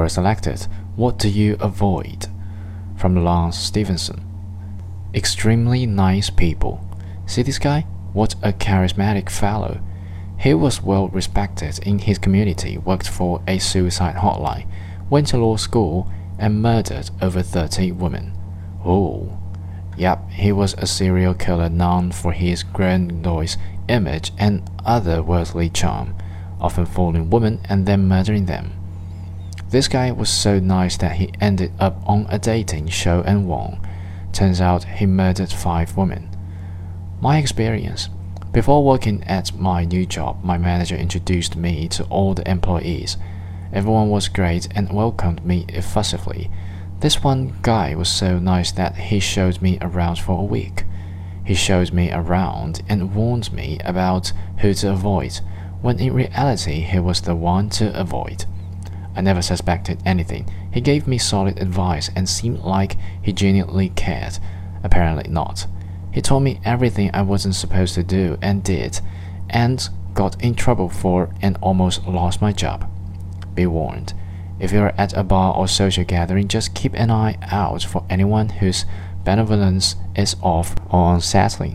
were selected. What do you avoid? From Lance Stevenson. Extremely nice people. See this guy? What a charismatic fellow. He was well respected in his community, worked for a suicide hotline, went to law school, and murdered over 30 women. Oh. Yep, he was a serial killer known for his grandiose image and otherworldly charm, often fooling women and then murdering them. This guy was so nice that he ended up on a dating show and won. Turns out he murdered five women. My experience. Before working at my new job, my manager introduced me to all the employees. Everyone was great and welcomed me effusively. This one guy was so nice that he showed me around for a week. He showed me around and warned me about who to avoid, when in reality he was the one to avoid. I never suspected anything. He gave me solid advice and seemed like he genuinely cared. Apparently not. He told me everything I wasn't supposed to do and did, and got in trouble for and almost lost my job. Be warned. If you're at a bar or social gathering, just keep an eye out for anyone whose benevolence is off or unsettling.